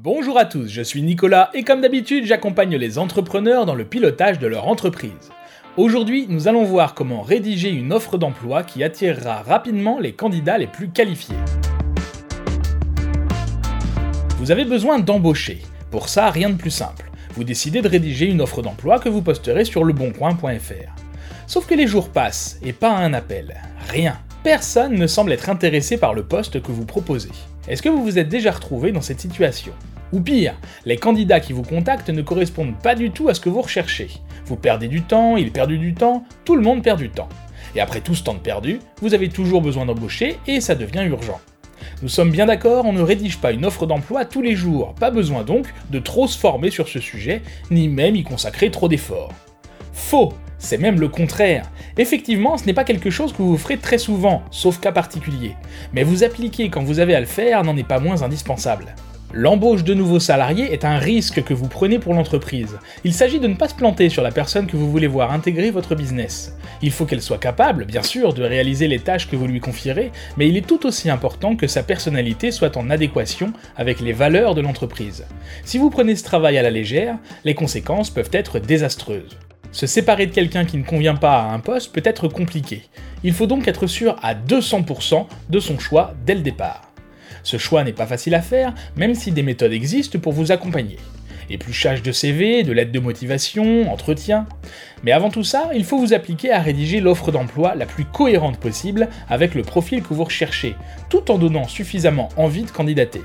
Bonjour à tous, je suis Nicolas et comme d'habitude j'accompagne les entrepreneurs dans le pilotage de leur entreprise. Aujourd'hui nous allons voir comment rédiger une offre d'emploi qui attirera rapidement les candidats les plus qualifiés. Vous avez besoin d'embaucher. Pour ça, rien de plus simple. Vous décidez de rédiger une offre d'emploi que vous posterez sur leboncoin.fr. Sauf que les jours passent et pas un appel. Rien. Personne ne semble être intéressé par le poste que vous proposez. Est-ce que vous vous êtes déjà retrouvé dans cette situation Ou pire, les candidats qui vous contactent ne correspondent pas du tout à ce que vous recherchez. Vous perdez du temps, ils perdent du temps, tout le monde perd du temps. Et après tout ce temps perdu, vous avez toujours besoin d'embaucher et ça devient urgent. Nous sommes bien d'accord, on ne rédige pas une offre d'emploi tous les jours, pas besoin donc de trop se former sur ce sujet, ni même y consacrer trop d'efforts. Faux c'est même le contraire. Effectivement, ce n'est pas quelque chose que vous ferez très souvent, sauf cas particulier. Mais vous appliquer quand vous avez à le faire n'en est pas moins indispensable. L'embauche de nouveaux salariés est un risque que vous prenez pour l'entreprise. Il s'agit de ne pas se planter sur la personne que vous voulez voir intégrer votre business. Il faut qu'elle soit capable, bien sûr, de réaliser les tâches que vous lui confierez, mais il est tout aussi important que sa personnalité soit en adéquation avec les valeurs de l'entreprise. Si vous prenez ce travail à la légère, les conséquences peuvent être désastreuses. Se séparer de quelqu'un qui ne convient pas à un poste peut être compliqué. Il faut donc être sûr à 200% de son choix dès le départ. Ce choix n'est pas facile à faire, même si des méthodes existent pour vous accompagner. Épluchage de CV, de lettres de motivation, entretien. Mais avant tout ça, il faut vous appliquer à rédiger l'offre d'emploi la plus cohérente possible avec le profil que vous recherchez, tout en donnant suffisamment envie de candidater.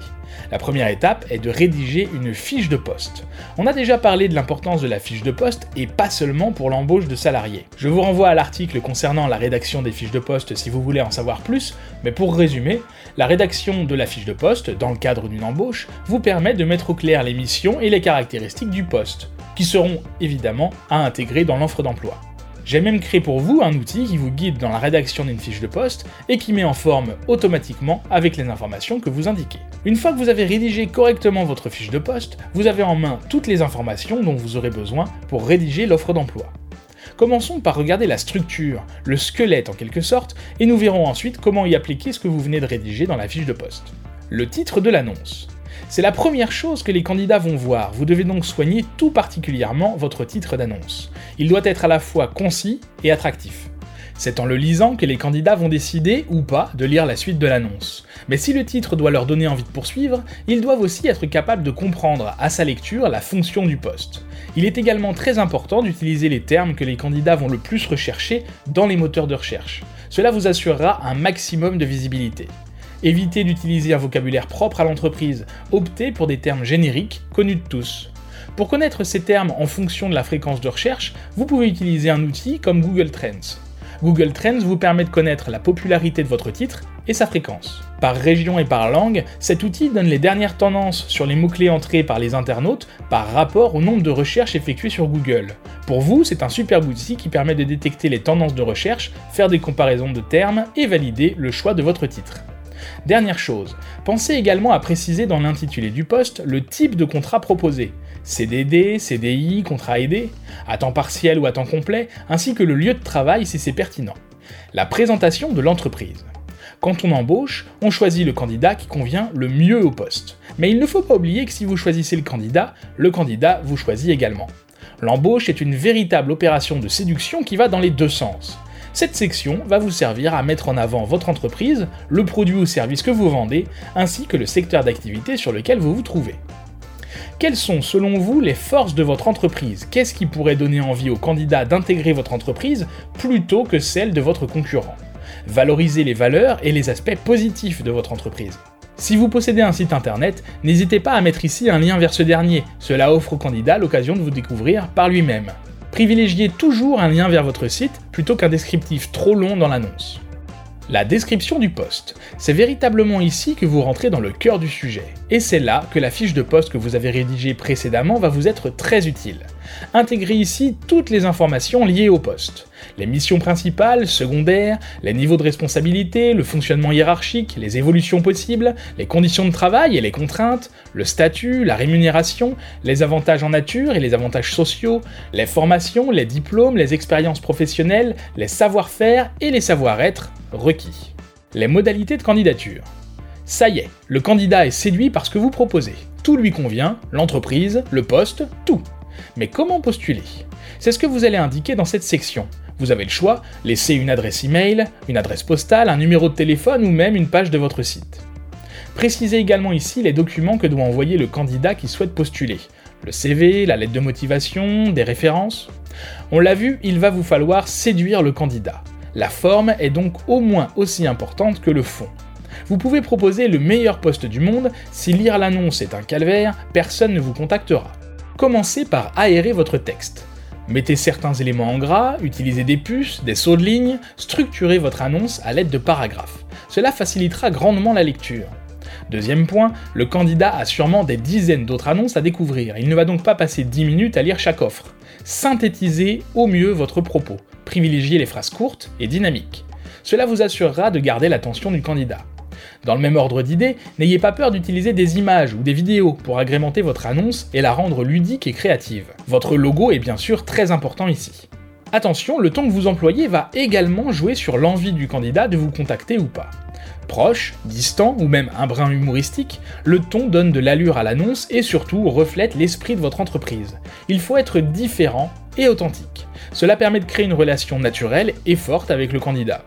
La première étape est de rédiger une fiche de poste. On a déjà parlé de l'importance de la fiche de poste et pas seulement pour l'embauche de salariés. Je vous renvoie à l'article concernant la rédaction des fiches de poste si vous voulez en savoir plus, mais pour résumer, la rédaction de la fiche de poste, dans le cadre d'une embauche, vous permet de mettre au clair les missions et les caractéristiques du poste, qui seront évidemment à intégrer dans l'offre d'emploi. J'ai même créé pour vous un outil qui vous guide dans la rédaction d'une fiche de poste et qui met en forme automatiquement avec les informations que vous indiquez. Une fois que vous avez rédigé correctement votre fiche de poste, vous avez en main toutes les informations dont vous aurez besoin pour rédiger l'offre d'emploi. Commençons par regarder la structure, le squelette en quelque sorte, et nous verrons ensuite comment y appliquer ce que vous venez de rédiger dans la fiche de poste. Le titre de l'annonce. C'est la première chose que les candidats vont voir, vous devez donc soigner tout particulièrement votre titre d'annonce. Il doit être à la fois concis et attractif. C'est en le lisant que les candidats vont décider ou pas de lire la suite de l'annonce. Mais si le titre doit leur donner envie de poursuivre, ils doivent aussi être capables de comprendre à sa lecture la fonction du poste. Il est également très important d'utiliser les termes que les candidats vont le plus rechercher dans les moteurs de recherche. Cela vous assurera un maximum de visibilité. Évitez d'utiliser un vocabulaire propre à l'entreprise, optez pour des termes génériques, connus de tous. Pour connaître ces termes en fonction de la fréquence de recherche, vous pouvez utiliser un outil comme Google Trends. Google Trends vous permet de connaître la popularité de votre titre et sa fréquence. Par région et par langue, cet outil donne les dernières tendances sur les mots-clés entrés par les internautes par rapport au nombre de recherches effectuées sur Google. Pour vous, c'est un superbe outil qui permet de détecter les tendances de recherche, faire des comparaisons de termes et valider le choix de votre titre. Dernière chose, pensez également à préciser dans l'intitulé du poste le type de contrat proposé. CDD, CDI, contrat aidé, à temps partiel ou à temps complet, ainsi que le lieu de travail si c'est pertinent. La présentation de l'entreprise. Quand on embauche, on choisit le candidat qui convient le mieux au poste. Mais il ne faut pas oublier que si vous choisissez le candidat, le candidat vous choisit également. L'embauche est une véritable opération de séduction qui va dans les deux sens. Cette section va vous servir à mettre en avant votre entreprise, le produit ou service que vous vendez, ainsi que le secteur d'activité sur lequel vous vous trouvez. Quelles sont selon vous les forces de votre entreprise? Qu'est-ce qui pourrait donner envie aux candidats d'intégrer votre entreprise plutôt que celle de votre concurrent? Valorisez les valeurs et les aspects positifs de votre entreprise. Si vous possédez un site internet, n'hésitez pas à mettre ici un lien vers ce dernier, cela offre au candidat l'occasion de vous découvrir par lui-même privilégiez toujours un lien vers votre site plutôt qu'un descriptif trop long dans l'annonce. La description du poste. C'est véritablement ici que vous rentrez dans le cœur du sujet. Et c'est là que la fiche de poste que vous avez rédigée précédemment va vous être très utile. Intégrez ici toutes les informations liées au poste. Les missions principales, secondaires, les niveaux de responsabilité, le fonctionnement hiérarchique, les évolutions possibles, les conditions de travail et les contraintes, le statut, la rémunération, les avantages en nature et les avantages sociaux, les formations, les diplômes, les expériences professionnelles, les savoir-faire et les savoir-être requis. Les modalités de candidature. Ça y est, le candidat est séduit par ce que vous proposez. Tout lui convient, l'entreprise, le poste, tout. Mais comment postuler? C'est ce que vous allez indiquer dans cette section. Vous avez le choix, laissez une adresse email, une adresse postale, un numéro de téléphone ou même une page de votre site. Précisez également ici les documents que doit envoyer le candidat qui souhaite postuler. Le CV, la lettre de motivation, des références. On l'a vu, il va vous falloir séduire le candidat. La forme est donc au moins aussi importante que le fond. Vous pouvez proposer le meilleur poste du monde, si lire l'annonce est un calvaire, personne ne vous contactera. Commencez par aérer votre texte. Mettez certains éléments en gras, utilisez des puces, des sauts de ligne, structurez votre annonce à l'aide de paragraphes. Cela facilitera grandement la lecture. Deuxième point, le candidat a sûrement des dizaines d'autres annonces à découvrir, il ne va donc pas passer 10 minutes à lire chaque offre. Synthétisez au mieux votre propos, privilégiez les phrases courtes et dynamiques. Cela vous assurera de garder l'attention du candidat. Dans le même ordre d'idées, n'ayez pas peur d'utiliser des images ou des vidéos pour agrémenter votre annonce et la rendre ludique et créative. Votre logo est bien sûr très important ici. Attention, le ton que vous employez va également jouer sur l'envie du candidat de vous contacter ou pas. Proche, distant ou même un brin humoristique, le ton donne de l'allure à l'annonce et surtout reflète l'esprit de votre entreprise. Il faut être différent et authentique. Cela permet de créer une relation naturelle et forte avec le candidat.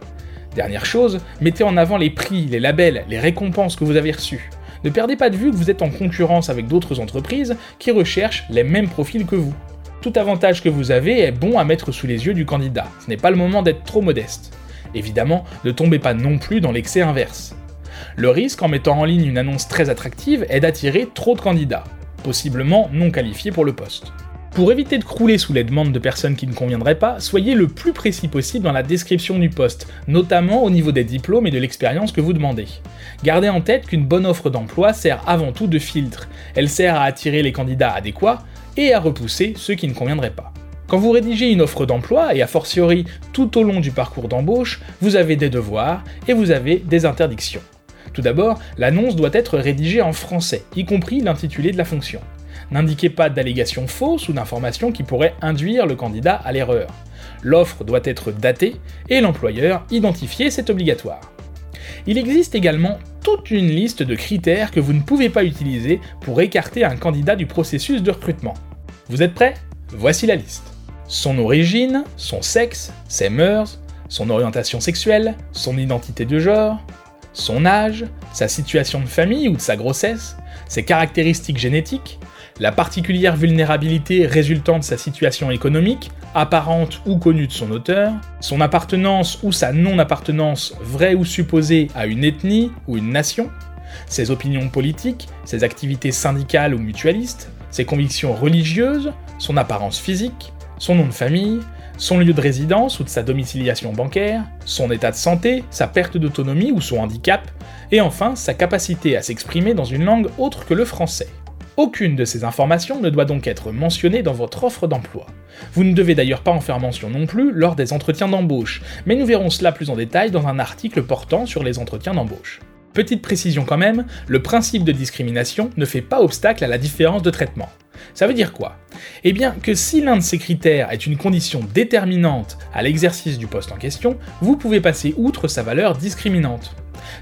Dernière chose, mettez en avant les prix, les labels, les récompenses que vous avez reçus. Ne perdez pas de vue que vous êtes en concurrence avec d'autres entreprises qui recherchent les mêmes profils que vous. Tout avantage que vous avez est bon à mettre sous les yeux du candidat, ce n'est pas le moment d'être trop modeste. Évidemment, ne tombez pas non plus dans l'excès inverse. Le risque en mettant en ligne une annonce très attractive est d'attirer trop de candidats, possiblement non qualifiés pour le poste. Pour éviter de crouler sous les demandes de personnes qui ne conviendraient pas, soyez le plus précis possible dans la description du poste, notamment au niveau des diplômes et de l'expérience que vous demandez. Gardez en tête qu'une bonne offre d'emploi sert avant tout de filtre, elle sert à attirer les candidats adéquats et à repousser ceux qui ne conviendraient pas. Quand vous rédigez une offre d'emploi, et a fortiori tout au long du parcours d'embauche, vous avez des devoirs et vous avez des interdictions. Tout d'abord, l'annonce doit être rédigée en français, y compris l'intitulé de la fonction. N'indiquez pas d'allégations fausses ou d'informations qui pourraient induire le candidat à l'erreur. L'offre doit être datée et l'employeur identifié, c'est obligatoire. Il existe également toute une liste de critères que vous ne pouvez pas utiliser pour écarter un candidat du processus de recrutement. Vous êtes prêts? Voici la liste. Son origine, son sexe, ses mœurs, son orientation sexuelle, son identité de genre, son âge, sa situation de famille ou de sa grossesse, ses caractéristiques génétiques, la particulière vulnérabilité résultant de sa situation économique, apparente ou connue de son auteur, son appartenance ou sa non-appartenance vraie ou supposée à une ethnie ou une nation, ses opinions politiques, ses activités syndicales ou mutualistes, ses convictions religieuses, son apparence physique, son nom de famille, son lieu de résidence ou de sa domiciliation bancaire, son état de santé, sa perte d'autonomie ou son handicap, et enfin sa capacité à s'exprimer dans une langue autre que le français. Aucune de ces informations ne doit donc être mentionnée dans votre offre d'emploi. Vous ne devez d'ailleurs pas en faire mention non plus lors des entretiens d'embauche, mais nous verrons cela plus en détail dans un article portant sur les entretiens d'embauche. Petite précision quand même, le principe de discrimination ne fait pas obstacle à la différence de traitement. Ça veut dire quoi? Eh bien que si l'un de ces critères est une condition déterminante à l'exercice du poste en question, vous pouvez passer outre sa valeur discriminante.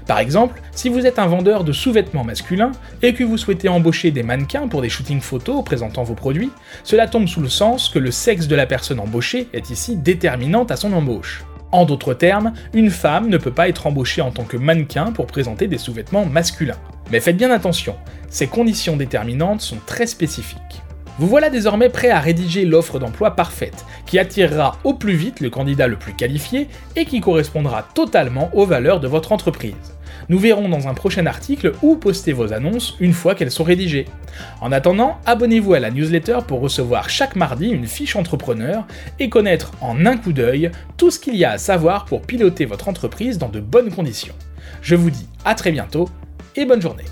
Par exemple, si vous êtes un vendeur de sous-vêtements masculins et que vous souhaitez embaucher des mannequins pour des shootings photos présentant vos produits, cela tombe sous le sens que le sexe de la personne embauchée est ici déterminante à son embauche. En d'autres termes, une femme ne peut pas être embauchée en tant que mannequin pour présenter des sous-vêtements masculins. Mais faites bien attention, ces conditions déterminantes sont très spécifiques. Vous voilà désormais prêt à rédiger l'offre d'emploi parfaite, qui attirera au plus vite le candidat le plus qualifié et qui correspondra totalement aux valeurs de votre entreprise. Nous verrons dans un prochain article où poster vos annonces une fois qu'elles sont rédigées. En attendant, abonnez-vous à la newsletter pour recevoir chaque mardi une fiche entrepreneur et connaître en un coup d'œil tout ce qu'il y a à savoir pour piloter votre entreprise dans de bonnes conditions. Je vous dis à très bientôt et bonne journée.